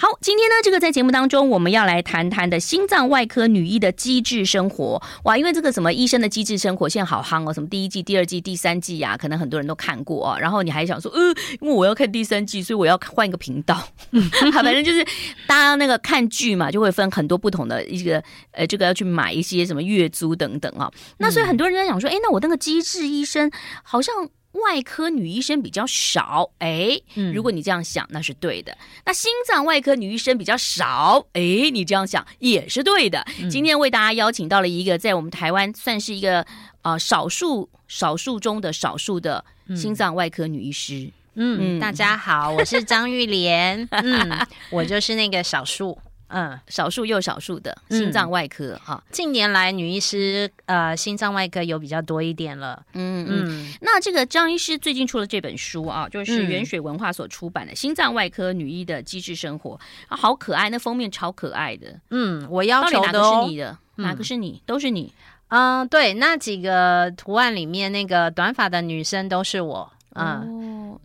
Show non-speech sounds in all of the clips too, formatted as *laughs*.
好，今天呢，这个在节目当中我们要来谈谈的心脏外科女医的机智生活哇，因为这个什么医生的机智生活现在好夯哦，什么第一季、第二季、第三季呀、啊，可能很多人都看过哦。然后你还想说，呃，因为我要看第三季，所以我要换一个频道。*laughs* 嗯，好，反正就是大家那个看剧嘛，就会分很多不同的一个呃，这个要去买一些什么月租等等啊、哦。那所以很多人在想说，哎，那我那个机智医生好像。外科女医生比较少，哎，如果你这样想，那是对的。那心脏外科女医生比较少，哎，你这样想也是对的。今天为大家邀请到了一个在我们台湾算是一个啊、呃、少数少数中的少数的心脏外科女医师。嗯，嗯大家好，我是张玉莲，*laughs* 嗯，我就是那个少数。嗯，少数又少数的心脏外科哈、嗯，近年来女医师呃心脏外科有比较多一点了。嗯嗯，那这个张医师最近出了这本书啊，就是原水文化所出版的《心脏外科女医的机智生活》啊，好可爱，那封面超可爱的。嗯，我要求的、哦、哪个是你的？哪个是你？都是你。嗯，对，那几个图案里面那个短发的女生都是我。嗯，哦、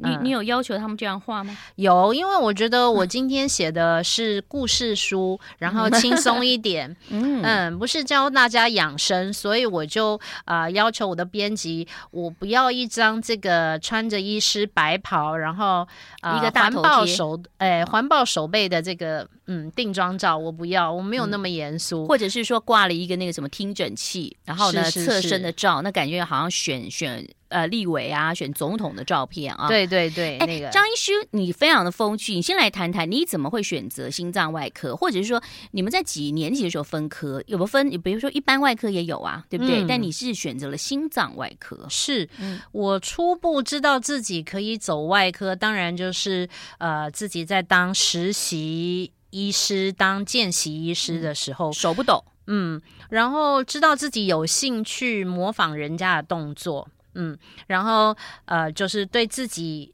你你有要求他们这样画吗？有，因为我觉得我今天写的是故事书，然后轻松一点，*laughs* 嗯嗯，不是教大家养生，所以我就啊、呃、要求我的编辑，我不要一张这个穿着医师白袍，然后、呃、一个大环抱手哎环抱手背的这个嗯定妆照，我不要，我没有那么严肃，或者是说挂了一个那个什么听诊器，然后呢侧身的照，那感觉好像选选。呃，立委啊，选总统的照片啊，对对对，那个张医师，你非常的风趣，你先来谈谈你怎么会选择心脏外科，或者是说你们在几年级的时候分科，有没有分？比如说一般外科也有啊，对不对？嗯、但你是选择了心脏外科，是、嗯、我初步知道自己可以走外科，当然就是呃自己在当实习医师、当见习医师的时候，嗯、手不抖，嗯，然后知道自己有兴趣模仿人家的动作。嗯，然后呃，就是对自己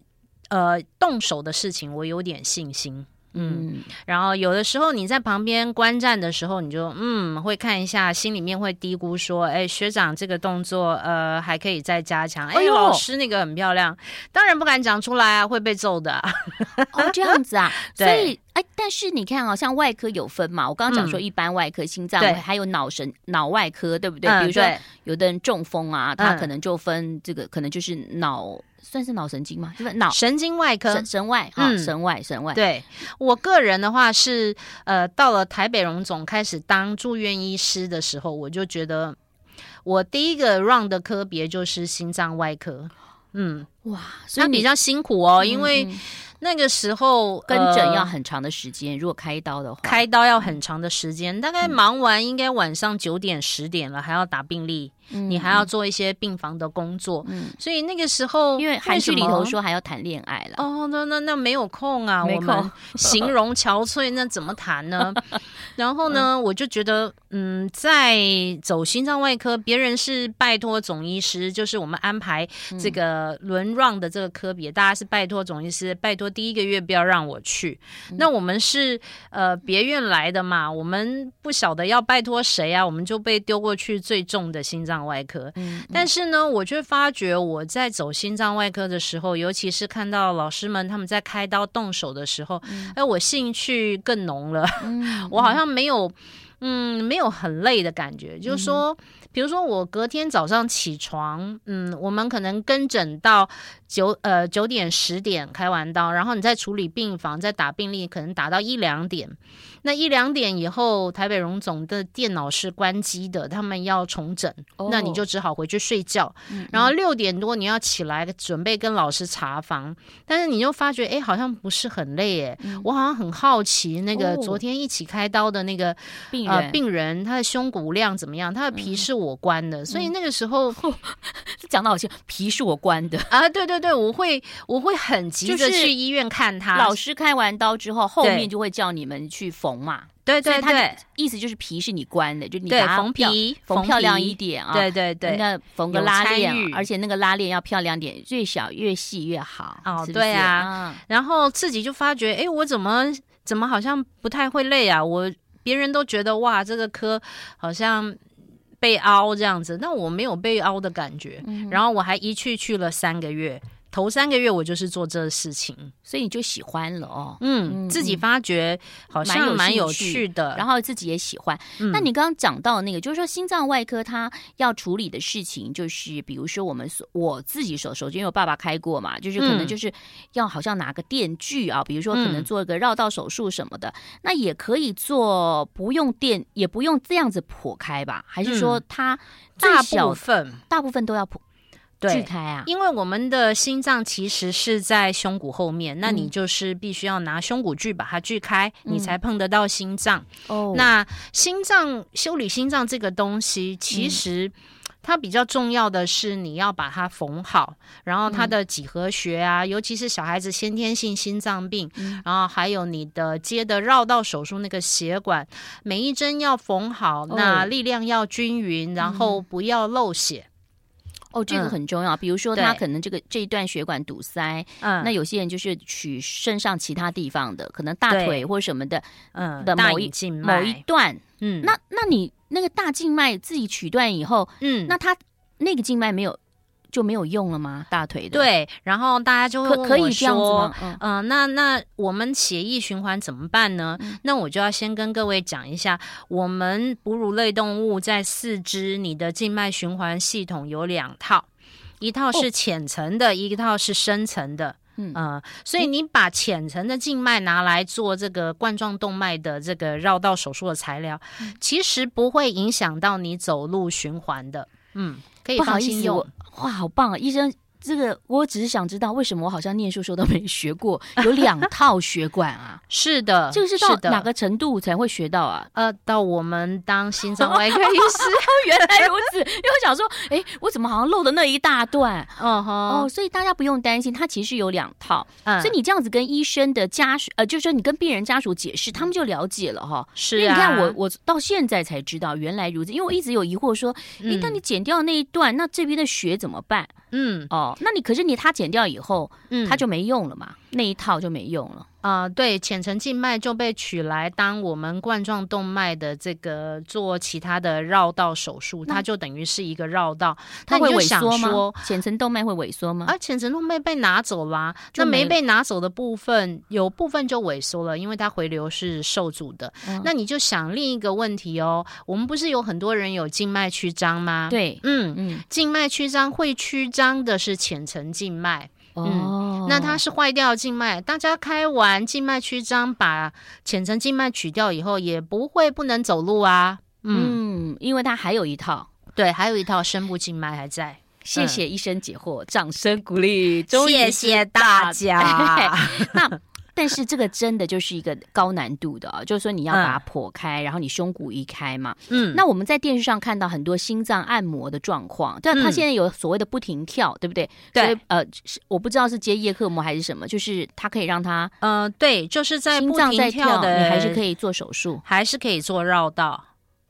呃动手的事情，我有点信心。嗯，嗯，然后有的时候你在旁边观战的时候，你就嗯会看一下，心里面会嘀咕说：“哎，学长这个动作呃还可以再加强。”哎，老师那个很漂亮，当然不敢讲出来啊，会被揍的。哦，这样子啊，*laughs* 对。所以哎，但是你看啊，像外科有分嘛，我刚刚讲说一般外科、嗯、心脏，还有脑神脑外科，对不对？嗯、比如说有的人中风啊，他可能就分这个，可能就是脑。算是脑神经吗？就是脑神经外科，神神外哈、嗯，神外神外。对我个人的话是，呃，到了台北荣总开始当住院医师的时候，我就觉得我第一个 round 的科别就是心脏外科。嗯，哇，所以比较辛苦哦，嗯、因为那个时候跟诊要很长的时间、呃，如果开刀的话，开刀要很长的时间，大概忙完应该晚上九点十点了，还要打病历。你还要做一些病房的工作，嗯，所以那个时候，因为韩剧里头说还要谈恋爱了，哦，那那那没有空啊，我们，*laughs* 形容憔悴，那怎么谈呢？*laughs* 然后呢，嗯，我就觉得，嗯，在走心脏外科，别人是拜托总医师，就是我们安排这个轮 run 的这个科别，嗯，大家是拜托总医师，拜托第一个月不要让我去。嗯，那我们是呃别院来的嘛，我们不晓得要拜托谁啊，我们就被丢过去最重的心脏。外科，但是呢，我却发觉我在走心脏外科的时候，尤其是看到老师们他们在开刀动手的时候，哎，我兴趣更浓了。*laughs* 我好像没有，嗯，没有很累的感觉。就是说，比如说我隔天早上起床，嗯，我们可能跟诊到九呃九点十点开完刀，然后你再处理病房，再打病历，可能打到一两点。那一两点以后，台北荣总的电脑是关机的，他们要重整，哦、那你就只好回去睡觉。嗯嗯，然后六点多你要起来准备跟老师查房，但是你又发觉，哎，好像不是很累，哎、嗯，我好像很好奇那个昨天一起开刀的那个病人，呃、病人他的胸骨量怎么样？他的皮是我关的，嗯、所以那个时候 *laughs* 讲的好像皮是我关的啊，对对对，我会我会很急着去医院看他。老师开完刀之后，后面就会叫你们去缝。嘛，对对对，意思就是皮是你关的，就你对缝皮缝漂亮一点啊，对对对，那缝个拉链，而且那个拉链要漂亮点，越小越细越好哦，对啊，然后自己就发觉，哎，我怎么怎么好像不太会累啊？我别人都觉得哇，这个科好像被凹这样子，那我没有被凹的感觉，然后我还一去去了三个月。头三个月我就是做这个事情，所以你就喜欢了哦。嗯，嗯，自己发觉好像蛮有趣的，然后自己也喜欢。嗯、那你刚刚讲到那个，就是说心脏外科它要处理的事情，就是比如说我们所我自己手手，因为我爸爸开过嘛，就是可能就是要好像拿个电锯啊，比如说可能做一个绕道手术什么的，嗯、那也可以做不用电，也不用这样子剖开吧？还是说它大部分大部分都要剖？对，锯开啊，因为我们的心脏其实是在胸骨后面，嗯、那你就是必须要拿胸骨锯把它锯开，嗯、你才碰得到心脏。哦，那心脏修理心脏这个东西，其实它比较重要的是你要把它缝好，然后它的几何学啊，嗯、尤其是小孩子先天性心脏病，嗯、然后还有你的接的绕道手术那个血管，每一针要缝好，哦、那力量要均匀，然后不要漏血。哦，这个很重要。嗯、比如说，他可能这个这一段血管堵塞，嗯，那有些人就是取身上其他地方的，可能大腿或什么的，嗯，的某一某一段，嗯，那那你那个大静脉自己取断以后，嗯，那他那个静脉没有。就没有用了吗？大腿的对，然后大家就会问我说可以这样子吗？嗯、呃，那那我们血液循环怎么办呢？嗯、那我就要先跟各位讲一下，我们哺乳类动物在四肢，你的静脉循环系统有两套，一套是浅层的，哦、一套是深层的。嗯、呃、所以你把浅层的静脉拿来做这个冠状动脉的这个绕道手术的材料，嗯、其实不会影响到你走路循环的。嗯，可以放心用。哇，好棒啊，医生。这个我只是想知道，为什么我好像念书时候都没学过 *laughs* 有两套血管啊？是的，这个是到哪个程度才会学到啊？呃，到我们当心脏外科医师，*laughs* 原来如此。因为我想说，哎，我怎么好像漏的那一大段？嗯哼，哦，所以大家不用担心，它其实有两套。嗯，所以你这样子跟医生的家属，呃，就是说你跟病人家属解释，他们就了解了哈。是啊，因为你看我，我到现在才知道原来如此，因为我一直有疑惑说，一旦你剪掉那一段，那这边的血怎么办？嗯，哦，那你可是你它剪掉以后，嗯，它就没用了嘛，那一套就没用了。啊、呃，对，浅层静脉就被取来当我们冠状动脉的这个做其他的绕道手术，它就等于是一个绕道，它会萎缩吗？浅层动脉会萎缩吗？啊，浅层动脉被拿走了，啊，那没被拿走的部分，有部分就萎缩了，因为它回流是受阻的。嗯、那你就想另一个问题哦，我们不是有很多人有静脉曲张吗？对，嗯嗯，静脉曲张会曲张的是浅层静脉。嗯，那它是坏掉静脉，大家开完静脉曲张，把浅层静脉取掉以后，也不会不能走路啊。嗯，嗯，因为它还有一套，对，还有一套深部静脉还在。谢谢医生解惑，嗯、掌声鼓励，谢谢大家。*laughs* 那。但是这个真的就是一个高难度的啊，就是说你要把它剖开，嗯、然后你胸骨移开嘛。嗯，那我们在电视上看到很多心脏按摩的状况，但他现在有所谓的不停跳，对不对？对，所以呃，我不知道是接叶克膜还是什么，就是它可以让它呃，对，就是在心脏在跳的，你还是可以做手术，还是可以做绕道。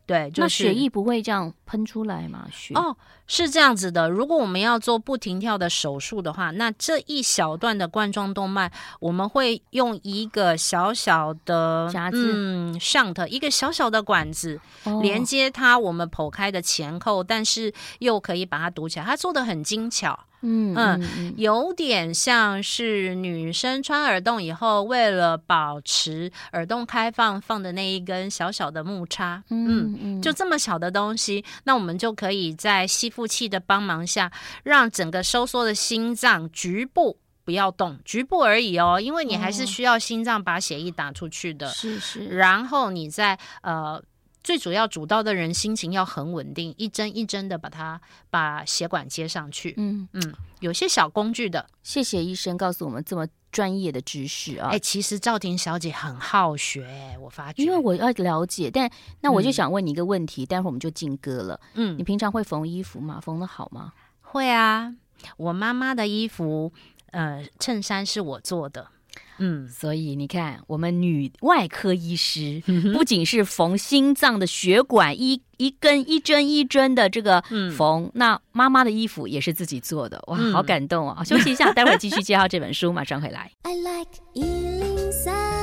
对，就是、那血液不会这样喷出来吗？血哦，是这样子的。如果我们要做不停跳的手术的话，那这一小段的冠状动脉，我们会用一个小小的夹子，嗯，shunt 一个小小的管子、哦、连接它，我们剖开的前后，但是又可以把它堵起来。它做的很精巧。嗯嗯，嗯，有点像是女生穿耳洞以后，为了保持耳洞开放放的那一根小小的木叉，嗯嗯，就这么小的东西，那我们就可以在吸附器的帮忙下，让整个收缩的心脏局部不要动，局部而已哦，因为你还是需要心脏把血液打出去的，是是，然后你在呃。最主要主刀的人心情要很稳定，一针一针的把它把血管接上去。嗯嗯，有些小工具的。谢谢医生告诉我们这么专业的知识啊！哎，其实赵婷小姐很好学，我发觉。因为我要了解，但那我就想问你一个问题，嗯、待会儿我们就进歌了。嗯，你平常会缝衣服吗？缝的好吗？会啊，我妈妈的衣服，呃，衬衫是我做的。嗯，所以你看，我们女外科医师不仅是缝心脏的血管，一一根一针一针的这个缝，嗯、那妈妈的衣服也是自己做的，哇，嗯、好感动啊、哦！休息一下，*laughs* 待会儿继续介绍这本书，马上回来。I like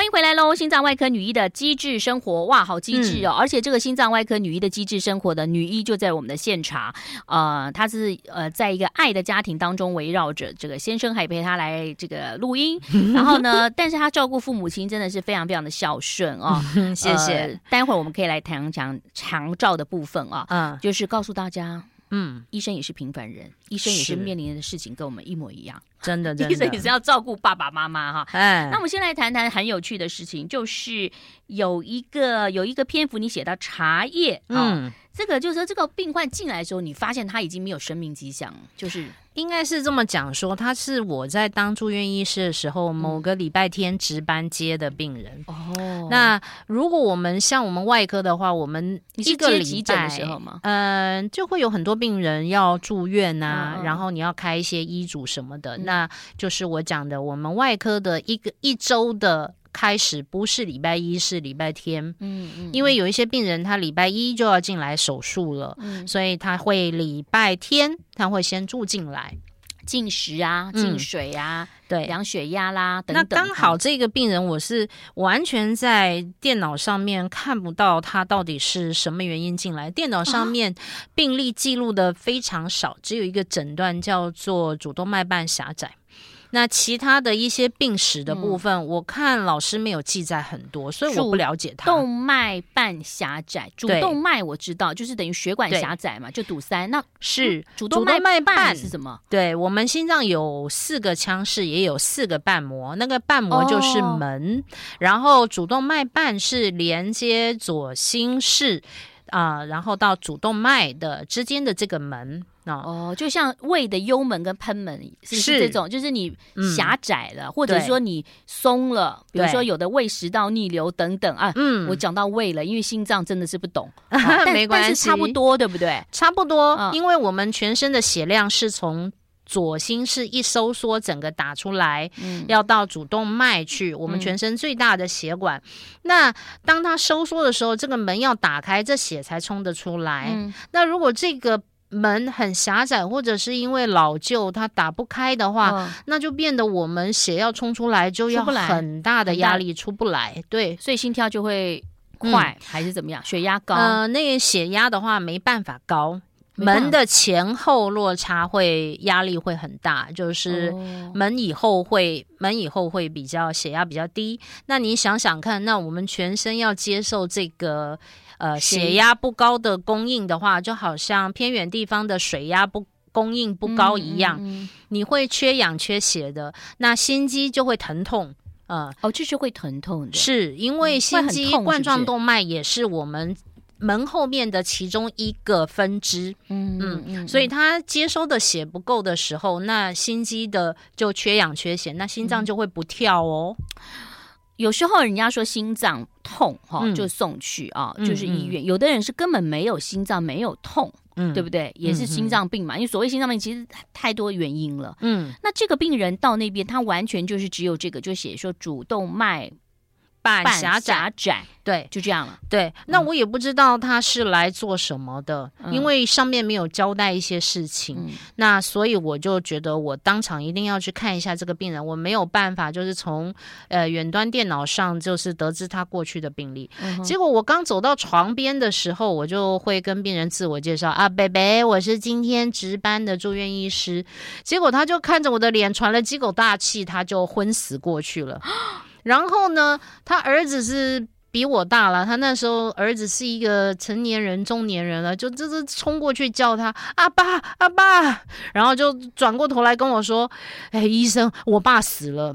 欢迎回来喽！心脏外科女医的机智生活，哇，好机智哦！嗯、而且这个心脏外科女医的机智生活的女医就在我们的现场，呃，她是呃，在一个爱的家庭当中围绕着这个先生，还陪她来这个录音。*laughs* 然后呢，但是她照顾父母亲真的是非常非常的孝顺哦。*laughs* 谢谢、呃。待会儿我们可以来谈讲长照的部分啊，嗯，就是告诉大家。嗯，医生也是平凡人，医生也是面临的事情跟我们一模一样，真的，*laughs* 真的，医生也是要照顾爸爸妈妈哈。哎，那我们先来谈谈很有趣的事情，就是有一个有一个篇幅你写到茶叶，嗯。这个就是说，这个病患进来的时候，你发现他已经没有生命迹象，就是应该是这么讲说，他是我在当住院医师的时候，某个礼拜天值班接的病人。哦、嗯，那如果我们像我们外科的话，我们一个礼拜的时候嘛，嗯、呃，就会有很多病人要住院呐、啊，嗯、然后你要开一些医嘱什么的，嗯、那就是我讲的，我们外科的一个一周的。开始不是礼拜一，是礼拜天。嗯嗯，嗯，因为有一些病人他礼拜一就要进来手术了，嗯，所以他会礼拜天他会先住进来，进食啊，进水啊，嗯、对，量血压啦等等。那刚好这个病人我是完全在电脑上面看不到他到底是什么原因进来，电脑上面病历记录的非常少，只有一个诊断叫做主动脉瓣狭窄。那其他的一些病史的部分，嗯、我看老师没有记载很多，所以我不了解它。动脉瓣狭窄，主动脉我知道，就是等于血管狭窄嘛，就堵塞。那是主动脉瓣是什么？对，我们心脏有四个腔室，也有四个瓣膜，那个瓣膜就是门，哦、然后主动脉瓣是连接左心室啊、呃，然后到主动脉的之间的这个门。哦，就像胃的幽门跟喷门是是这种？是就是你狭窄了，嗯、或者说你松了，比如说有的胃食道逆流等等啊。嗯，我讲到胃了，因为心脏真的是不懂，*laughs* 没关系，差不多，对不对？差不多，嗯、因为我们全身的血量是从左心室一收缩，整个打出来，嗯、要到主动脉去，我们全身最大的血管。嗯、那当它收缩的时候，这个门要打开，这血才冲得出来。嗯、那如果这个门很狭窄，或者是因为老旧它打不开的话，哦、那就变得我们血要冲出来就要很大的压力出不来，对，所以心跳就会快、嗯、还是怎么样？血压高？呃，那个血压的话没办法高，门的前后落差会压力会很大，就是门以后会、哦、门以后会比较血压比较低。那你想想看，那我们全身要接受这个。呃，血压不高的供应的话，就好像偏远地方的水压不供应不高一样，嗯嗯嗯、你会缺氧缺血的，那心肌就会疼痛。呃，哦，这是会疼痛的，是因为心肌冠状动脉也是我们门后面的其中一个分支。嗯嗯，嗯，所以它接收的血不够的时候，那心肌的就缺氧缺血，那心脏就会不跳哦。嗯有时候人家说心脏痛哈，就送去啊，嗯、就是医院。有的人是根本没有心脏，没有痛，嗯，对不对？也是心脏病嘛。因为所谓心脏病，其实太多原因了。嗯，那这个病人到那边，他完全就是只有这个，就写说主动脉半狭窄，对，就这样了。对，那我也不知道他是来做什么的，嗯、因为上面没有交代一些事情。嗯、那所以我就觉得我当场一定要去看一下这个病人，我没有办法就是从呃远端电脑上就是得知他过去的病历。嗯、结果我刚走到床边的时候，我就会跟病人自我介绍啊，北北，我是今天值班的住院医师。结果他就看着我的脸喘了几口大气，他就昏死过去了。*laughs* 然后呢，他儿子是比我大了，他那时候儿子是一个成年人、中年人了，就这是冲过去叫他阿爸阿爸，然后就转过头来跟我说：“哎，医生，我爸死了。”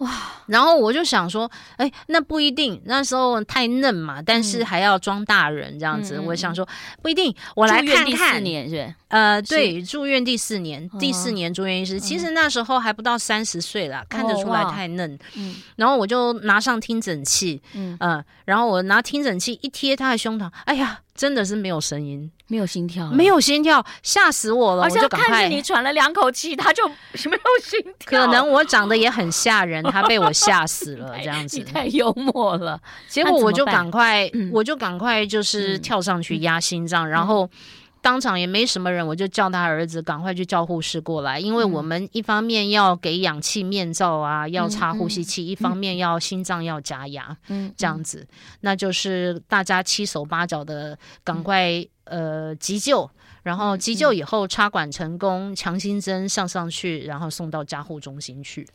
哇！然后我就想说，哎，那不一定，那时候太嫩嘛，但是还要装大人这样子。嗯、我想说，不一定，我来看看。第四年是？呃，对，住院第四年，第四年住院医师，嗯、其实那时候还不到三十岁了，看得出来太嫩。嗯、哦，然后我就拿上听诊器，嗯、呃，然后我拿听诊器一贴他的胸膛，哎呀，真的是没有声音。没有心跳，没有心跳，吓死我了！而且看着你喘了两口气，他就没有心跳。可能我长得也很吓人，*laughs* 他被我吓死了，这样子。你太幽默了。结果我就赶快，我就赶快就是跳上去压心脏，然后。当场也没什么人，我就叫他儿子赶快去叫护士过来，因为我们一方面要给氧气面罩啊，嗯、要插呼吸器，嗯、一方面要心脏要加压，嗯，这样子，那就是大家七手八脚的赶快、嗯、呃急救，然后急救以后插管成功，强心针上上去，然后送到加护中心去。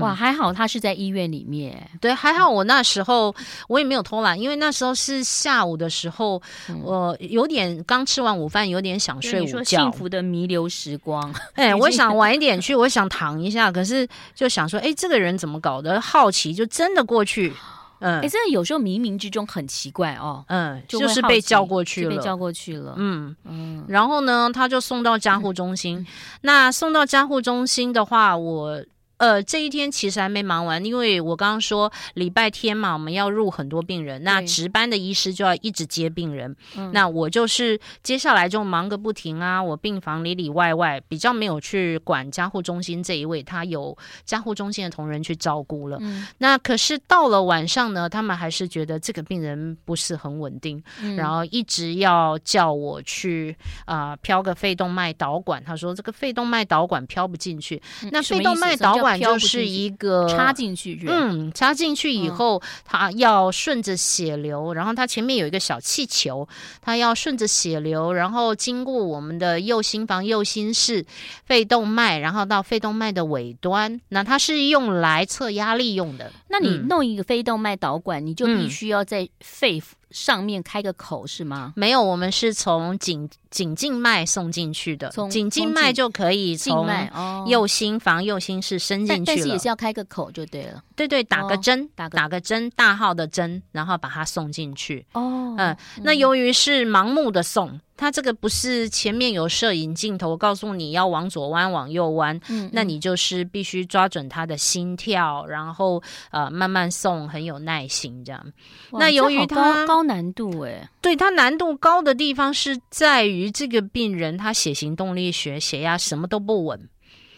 哇，还好他是在医院里面。对，还好我那时候我也没有偷懒，因为那时候是下午的时候，嗯、我有点刚吃完午饭，有点想睡午觉。幸福的弥留时光。*laughs* 哎，*laughs* 我想晚一点去，我想躺一下，可是就想说，哎，这个人怎么搞的？好奇，就真的过去。*gasps* 嗯，哎，真的有时候冥冥之中很奇怪哦。嗯，就，就是被叫过去了，被叫过去了。嗯嗯，然后呢，他就送到加护中心。嗯、那送到加护中心的话，我。呃，这一天其实还没忙完，因为我刚刚说礼拜天嘛，我们要入很多病人，那值班的医师就要一直接病人。对那我就是接下来就忙个不停啊，我病房里里外外比较没有去管加护中心这一位，他有加护中心的同仁去照顾了。嗯、那可是到了晚上呢，他们还是觉得这个病人不是很稳定，嗯、然后一直要叫我去啊、呃、飘个肺动脉导管。他说这个肺动脉导管飘不进去，嗯、那肺动脉导管。管就是一个插进去，嗯，插进去以后，它要顺着血流，然后它前面有一个小气球，它要顺着血流，然后经过我们的右心房、右心室、肺动脉，然后到肺动脉的尾端。那它是用来测压力用的。那你弄一个肺动脉导管，嗯、你就必须要在肺上面开个口是吗？没有，我们是从颈颈静脉送进去的，从颈静脉就可以从右心房、右心室伸进去了。但是也是要开个口就对了。对对，打个针，哦、打个打个针，大号的针，然后把它送进去。哦，嗯，那由于是盲目的送。它这个不是前面有摄影镜头告诉你要往左弯往右弯，嗯，那你就是必须抓准他的心跳，然后呃慢慢送，很有耐心这样。那由于它高，高难度哎，对，它难度高的地方是在于这个病人他血型动力学血压什么都不稳，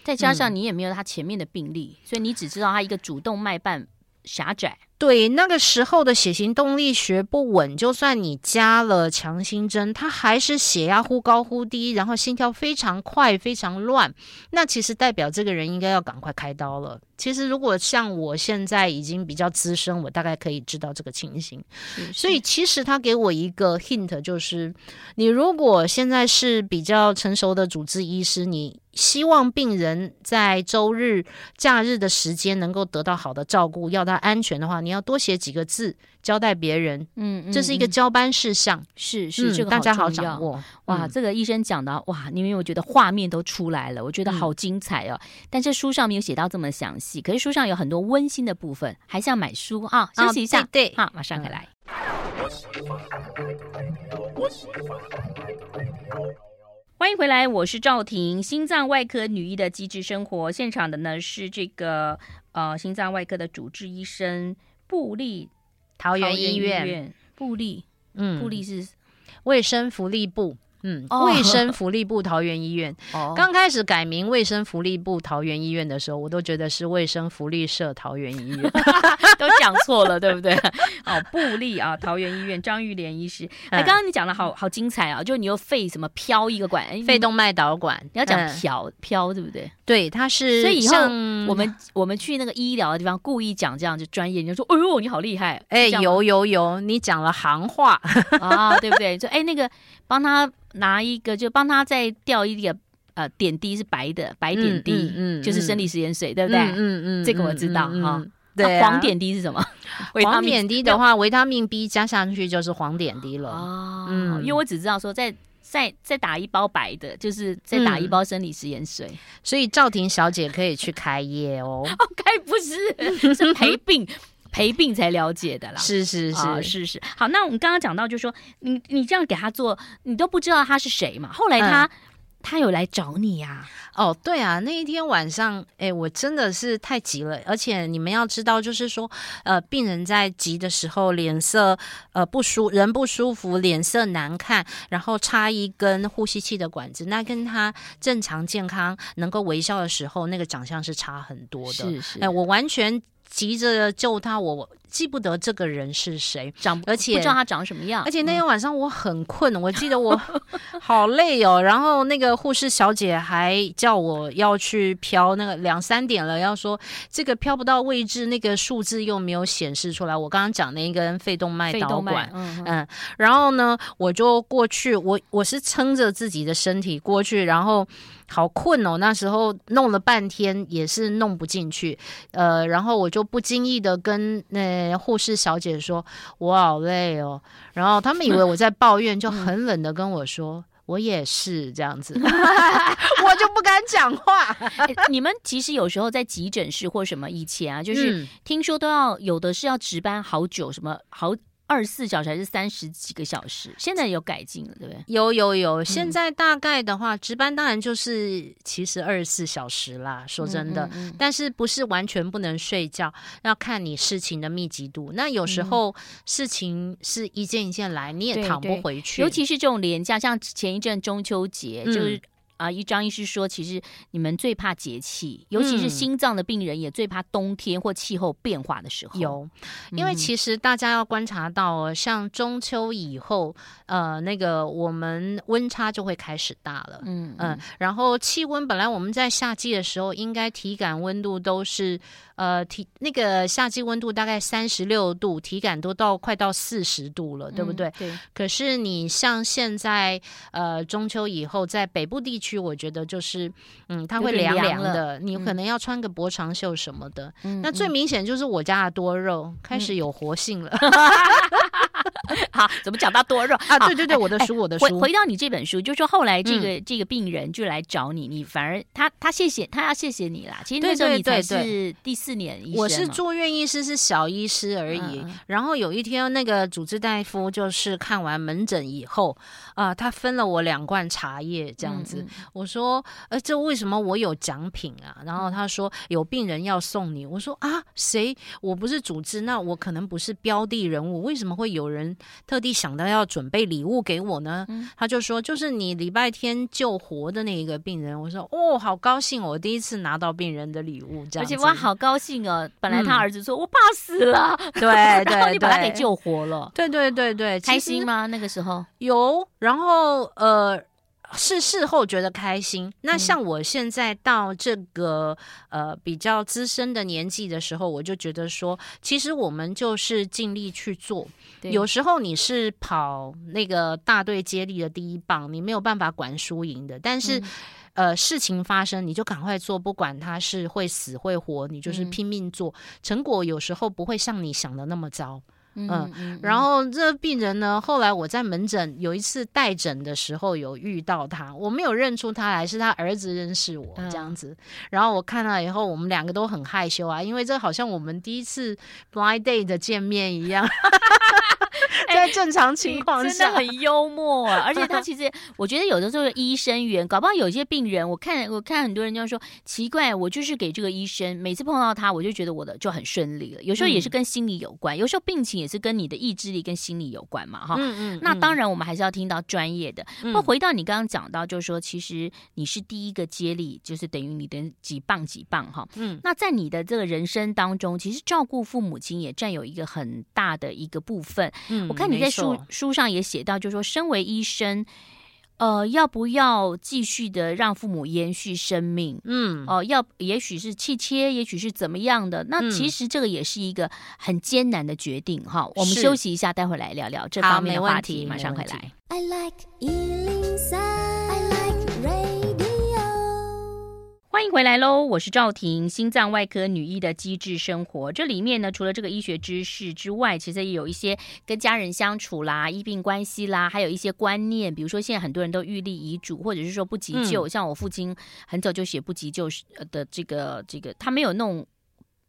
再加上你也没有他前面的病例，嗯，所以你只知道他一个主动脉瓣狭窄。对，那个时候的血型动力学不稳，就算你加了强心针，它还是血压忽高忽低，然后心跳非常快，非常乱。那其实代表这个人应该要赶快开刀了。其实如果像我现在已经比较资深，我大概可以知道这个情形。是是，所以其实他给我一个 hint，就是你如果现在是比较成熟的主治医师，你希望病人在周日、假日的时间能够得到好的照顾，要他安全的话，你要多写几个字交代别人，嗯，嗯，这是一个交班事项，是是，这个大家好掌握。哇，这个医生讲的哇，你们有觉得画面都出来了？我觉得好精彩哦。但这书上没有写到这么详细，可是书上有很多温馨的部分，还是要买书啊。休息一下，对，好，马上回来。欢迎回来，我是赵婷，心脏外科女医的机智生活现场的呢是这个呃心脏外科的主治医生部立桃园医院。布利，嗯，布利是卫生福利部，嗯，卫生福利部桃园医院。*laughs* 哦，刚开始改名卫生福利部桃园医院的时候，我都觉得是卫生福利社桃园医院，*laughs* 都讲错了，对不对？*laughs* 哦，布利啊，桃园医院张玉莲医师。哎，刚刚你讲的好好精彩啊！就你又肺什么飘一个管，肺动脉导管，你要讲飘飘，对不对？对，它是。所以以后我们我们去那个医疗的地方，故意讲这样就专业，你就说：“哎呦，你好厉害！”哎，有有有，你讲了行话啊，对不对？就哎，那个帮他。拿一个，就帮他再吊一个呃点滴，是白的白点滴，嗯，就是生理食盐水，对不对？嗯嗯，嗯这个我知道哈。对、啊，黄点滴是什么？*laughs* 黄点滴的话，维他命 B 加上去就是黄点滴了。哦，嗯，因为我只知道说再再再打一包白的，就是再打一包生理食盐水、嗯，所以赵婷小姐可以去开业哦。*laughs* 哦，该不是是陪病。*laughs* 陪病才了解的啦，是是是、哦、是是。好，那我们刚刚讲到，就是说你你这样给他做，你都不知道他是谁嘛？后来他、嗯、他有来找你呀、啊？哦，对啊，那一天晚上，哎，我真的是太急了，而且你们要知道，就是说，呃，病人在急的时候，脸色呃不舒，人不舒服，脸色难看，然后插一根呼吸器的管子，那跟他正常健康能够微笑的时候，那个长相是差很多的。是是，哎，我完全。急着救他，我记不得这个人是谁，长而且不知道他长什么样。而且那天晚上我很困，嗯、我记得我好累哦。然后那个护士小姐还叫我要去飘那个两三点了，要说这个飘不到位置，那个数字又没有显示出来。我刚刚讲那一根肺动脉导管，嗯，嗯，然后呢，我就过去，我我是撑着自己的身体过去，然后。好困哦，那时候弄了半天也是弄不进去，呃，然后我就不经意的跟那护士小姐说：“我好累哦。”然后他们以为我在抱怨，就很冷的跟我说：“我也是这样子。*laughs* ” *laughs* 我就不敢讲话。*laughs* 你们其实有时候在急诊室或什么以前啊，就是听说都要有的是要值班好久，什么好。二十四小时还是三十几个小时？现在有改进了，对不对？有有有，现在大概的话，嗯、值班当然就是其实二十四小时啦。说真的，嗯嗯嗯，但是不是完全不能睡觉，要看你事情的密集度。那有时候事情是一件一件来，你也躺不回去。尤其是这种廉价，像前一阵中秋节，嗯、就是。啊，一张医师说，其实你们最怕节气，尤其是心脏的病人也最怕冬天或气候变化的时候。有，因为其实大家要观察到哦，像中秋以后，呃，那个我们温差就会开始大了。嗯嗯，嗯，然后气温本来我们在夏季的时候，应该体感温度都是。呃，体那个夏季温度大概三十六度，体感都到快到四十度了，对不对？对。可是你像现在，呃，中秋以后在北部地区，我觉得就是，嗯，它会凉凉的，你可能要穿个薄长袖什么的。嗯。那最明显就是我家的多肉开始有活性了。*laughs* *laughs* 好，怎么讲到多肉啊？对对对，我的书，我的书。回回到你这本书，就说后来这个这个病人就来找你，你反而他他谢谢他要谢谢你啦。其实那时候你才是第四。年医生，我是住院医师，是小医师而已。嗯、然后有一天，那个主治大夫就是看完门诊以后，啊、呃，他分了我两罐茶叶，这样子。我说，呃，这为什么我有奖品啊？然后他说有病人要送你。我说啊，谁？我不是主治，那我可能不是标的人物，为什么会有人特地想到要准备礼物给我呢？嗯、他就说，就是你礼拜天救活的那一个病人。我说哦，好高兴，我第一次拿到病人的礼物，这样子。而且哇，好高。兴啊，本来他儿子说：“嗯、我怕死了。”对，对，*laughs* 然后你把他给救活了。对，对，对，对，开心吗？那个时候有，然后呃，是事后觉得开心。那像我现在到这个呃比较资深的年纪的时候，我就觉得说，其实我们就是尽力去做。有时候你是跑那个大队接力的第一棒，你没有办法管输赢的，但是。嗯呃，事情发生你就赶快做，不管他是会死会活，你就是拼命做。嗯、成果有时候不会像你想的那么糟。嗯，嗯，嗯，然后这病人呢，后来我在门诊有一次带诊的时候有遇到他，我没有认出他来，是他儿子认识我这样子。嗯、然后我看到以后，我们两个都很害羞啊，因为这好像我们第一次 blind date 的见面一样。*laughs* *laughs* *laughs* 在正常情况下，真的很幽默啊！*laughs* 而且他其实，我觉得有的时候医生缘，搞不好有些病人，我看我看很多人就说奇怪，我就是给这个医生，每次碰到他，我就觉得我的就很顺利了。有时候也是跟心理有关，有时候病情也是跟你的意志力跟心理有关嘛，哈。嗯嗯。那当然，我们还是要听到专业的。那回到你刚刚讲到，就是说，其实你是第一个接力，就是等于你的几棒几棒哈。嗯。那在你的这个人生当中，其实照顾父母亲也占有一个很大的一个部分。嗯。我看你在书书上也写到，就是说，身为医生，呃，要不要继续的让父母延续生命？嗯，哦、呃，要，也许是气切，也许是怎么样的？那其实这个也是一个很艰难的决定哈。嗯、我们休息一下，待会来聊聊这方面的话题，马上回来。I like 欢迎回来喽！我是赵婷，心脏外科女医的机智生活。这里面呢，除了这个医学知识之外，其实也有一些跟家人相处啦、医病关系啦，还有一些观念。比如说，现在很多人都预立遗嘱，或者是说不急救。像我父亲很早就写不急救的这个这个，他没有弄。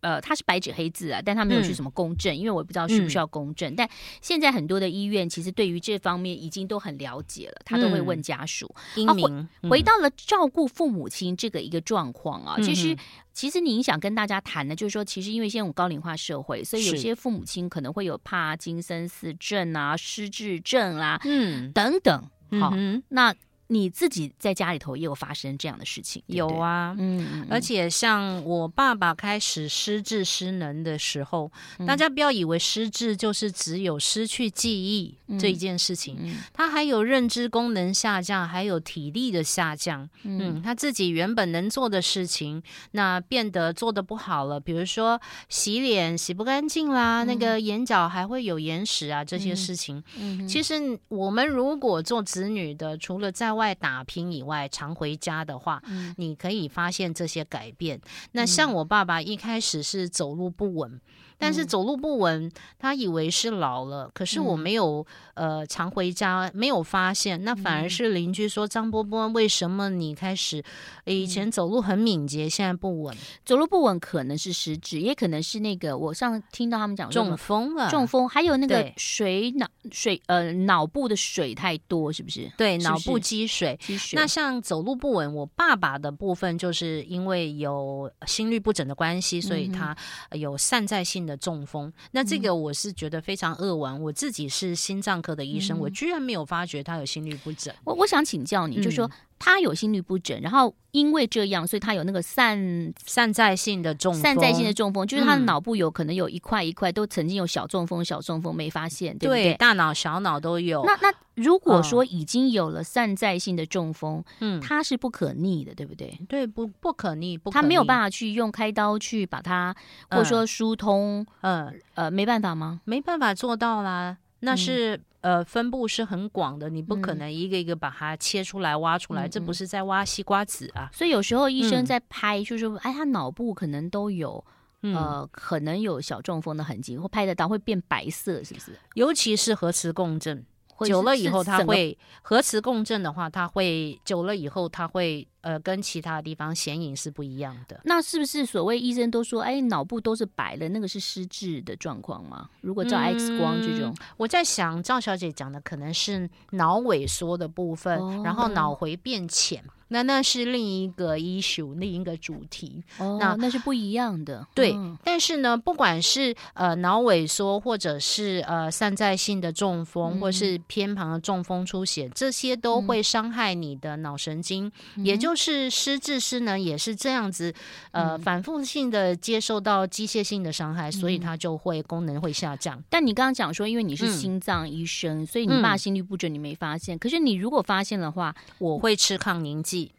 呃，它是白纸黑字啊，但他没有去什么公证，嗯、因为我也不知道需不需要公证。嗯、但现在很多的医院其实对于这方面已经都很了解了，他都会问家属。啊、回，回到了照顾父母亲这个一个状况啊，嗯、其实其实您想跟大家谈的，就是说，其实因为现在有高龄化社会，所以有些父母亲可能会有帕金森氏症啊、失智症啊，嗯，等等。好，嗯、那。你自己在家里头也有发生这样的事情？有啊，嗯，而且像我爸爸开始失智失能的时候，嗯、大家不要以为失智就是只有失去记忆这一件事情，他还有认知功能下降，还有体力的下降。嗯，嗯，他自己原本能做的事情，那变得做的不好了，比如说洗脸洗不干净啦，嗯、那个眼角还会有眼屎啊，这些事情。嗯，嗯其实我们如果做子女的，除了在外打拼以外，常回家的话，嗯、你可以发现这些改变。那像我爸爸一开始是走路不稳。但是走路不稳，他以为是老了，可是我没有、嗯、呃常回家，没有发现，那反而是邻居说张波波，为什么你开始以前走路很敏捷，嗯、现在不稳？走路不稳可能是失智，也可能是那个我上听到他们讲中风了，中风，还有那个水脑水呃脑部的水太多，是不是？对，脑部积水。积水。那像走路不稳，我爸爸的部分就是因为有心律不整的关系，所以他有散在性的中风，那这个我是觉得非常扼腕。嗯、我自己是心脏科的医生，嗯、我居然没有发觉他有心律不整。我我想请教你，就是说。嗯他有心律不整，然后因为这样，所以他有那个散散在性的中风，散在性的中风，就是他的脑部有可能有一块一块都曾经有小中风，小中风没发现，对不对？对，大脑、小脑都有。那那如果说已经有了散在性的中风，嗯，它是不可逆的，对不对？对，不不可逆，不他没有办法去用开刀去把它，或者说疏通，嗯，呃，呃，没办法吗？没办法做到啦。那是、嗯、呃，分布是很广的，你不可能一个一个把它切出来挖出来，嗯、这不是在挖西瓜籽啊。所以有时候医生在拍，就是说，哎，他脑部可能都有、嗯、呃，可能有小中风的痕迹，或拍得到会变白色，是不是？尤其是核磁共振。久了以后，它会核磁共振的话，它会久了以后，它会呃跟其他地方显影是不一样的。那是不是所谓医生都说，哎，脑部都是白的，那个是失智的状况吗？如果照 X 光这种，嗯、我在想赵小姐讲的可能是脑萎缩的部分，哦、然后脑回变浅。那那是另一个 issue，另一个主题。哦，那那是不一样的。对，嗯、但是呢，不管是呃脑萎缩，或者是呃散在性的中风，嗯、或是偏旁的中风出血，这些都会伤害你的脑神经。嗯、也就是失智师呢也是这样子，呃，嗯、反复性的接受到机械性的伤害，所以他就会功能会下降。但你刚刚讲说，因为你是心脏医生，嗯、所以你爸心律不准，你没发现。嗯、可是你如果发现的话，我会吃抗凝剂。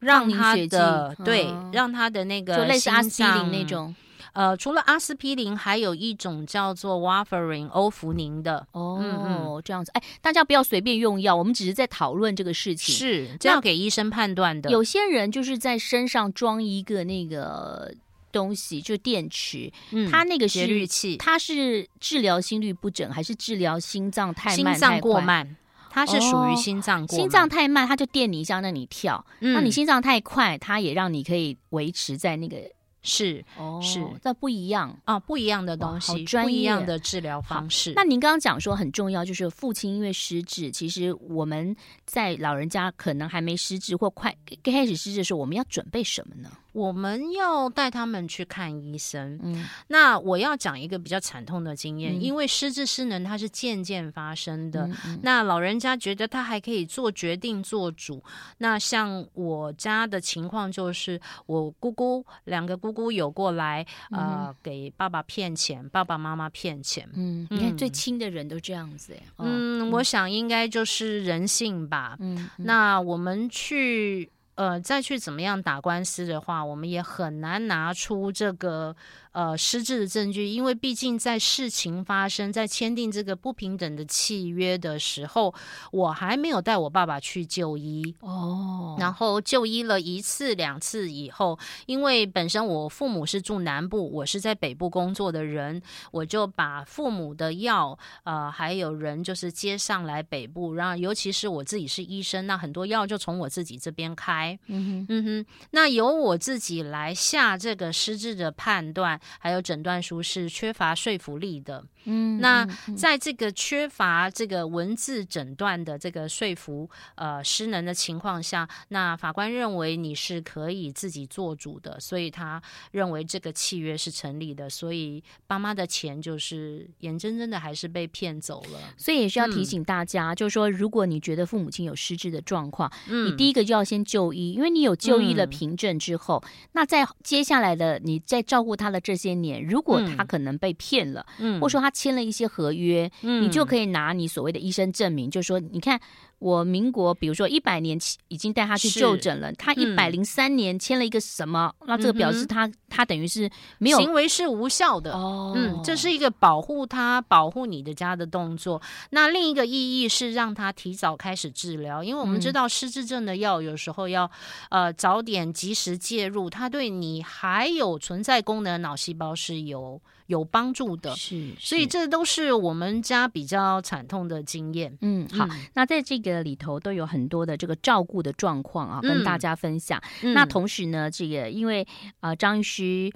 让他的对，嗯、让他的那个就类似阿司匹林那种，呃，除了阿司匹林，还有一种叫做 warfarin 欧福宁的。哦，嗯、这样子，哎，大家不要随便用药，我们只是在讨论这个事情，是这样给医生判断的。有些人就是在身上装一个那个东西，就电池，嗯，他那个是节律器，它是治疗心律不整，还是治疗心脏太慢心脏过慢？它是属于心脏过、哦，心脏太慢，它就电你一下让你跳；嗯、那你心脏太快，它也让你可以维持在那个是哦，是，那不一样啊，不一样的东西，不一样的治疗方式。那您刚刚讲说很重要，就是父亲因为失智，其实我们在老人家可能还没失智或快开始失智的时候，我们要准备什么呢？我们要带他们去看医生。嗯，那我要讲一个比较惨痛的经验，嗯、因为失智失能它是渐渐发生的。嗯嗯、那老人家觉得他还可以做决定做主。那像我家的情况就是，我姑姑两个姑姑有过来，嗯、呃，给爸爸骗钱，爸爸妈妈骗钱。嗯，你看最亲的人都这样子。嗯，嗯，我想应该就是人性吧。嗯，嗯，那我们去。呃，再去怎么样打官司的话，我们也很难拿出这个。呃，失智的证据，因为毕竟在事情发生在签订这个不平等的契约的时候，我还没有带我爸爸去就医哦。然后就医了一次两次以后，因为本身我父母是住南部，我是在北部工作的人，我就把父母的药，呃，还有人就是接上来北部，然后尤其是我自己是医生，那很多药就从我自己这边开。嗯哼，嗯哼，那由我自己来下这个失智的判断。还有诊断书是缺乏说服力的，嗯，那在这个缺乏这个文字诊断的这个说服呃失能的情况下，那法官认为你是可以自己做主的，所以他认为这个契约是成立的，所以爸妈的钱就是眼睁睁的还是被骗走了，所以也需要提醒大家，嗯、就是说如果你觉得父母亲有失智的状况，嗯，你第一个就要先就医，因为你有就医了凭证之后，嗯、那在接下来的你在照顾他的。这些年，如果他可能被骗了，嗯，或者说他签了一些合约，嗯，你就可以拿你所谓的医生证明，就是说，你看。我民国，比如说一百年已经带他去就诊了，他一百零三年签了一个什么？嗯、那这个表示他他等于是没有行为是无效的哦。嗯，这是一个保护他、保护你的家的动作。那另一个意义是让他提早开始治疗，因为我们知道失智症的药有时候要、嗯、呃早点及时介入，它对你还有存在功能的脑细胞是有有帮助的。是，所以这都是我们家比较惨痛的经验。嗯，好，嗯、那在这个。里头都有很多的这个照顾的状况啊，跟大家分享。嗯、那同时呢，这个因为呃张医师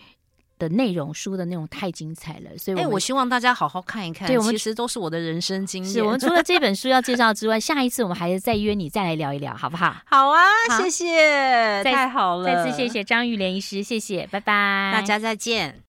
的内容书的内容太精彩了，所以我、欸、我希望大家好好看一看。对，我们其实都是我的人生经验。是我们除了这本 *laughs* 书要介绍之外，下一次我们还是再约你再来聊一聊，好不好？好啊，好谢谢，太好了。再次谢谢张玉莲医师，谢谢，拜拜，大家再见。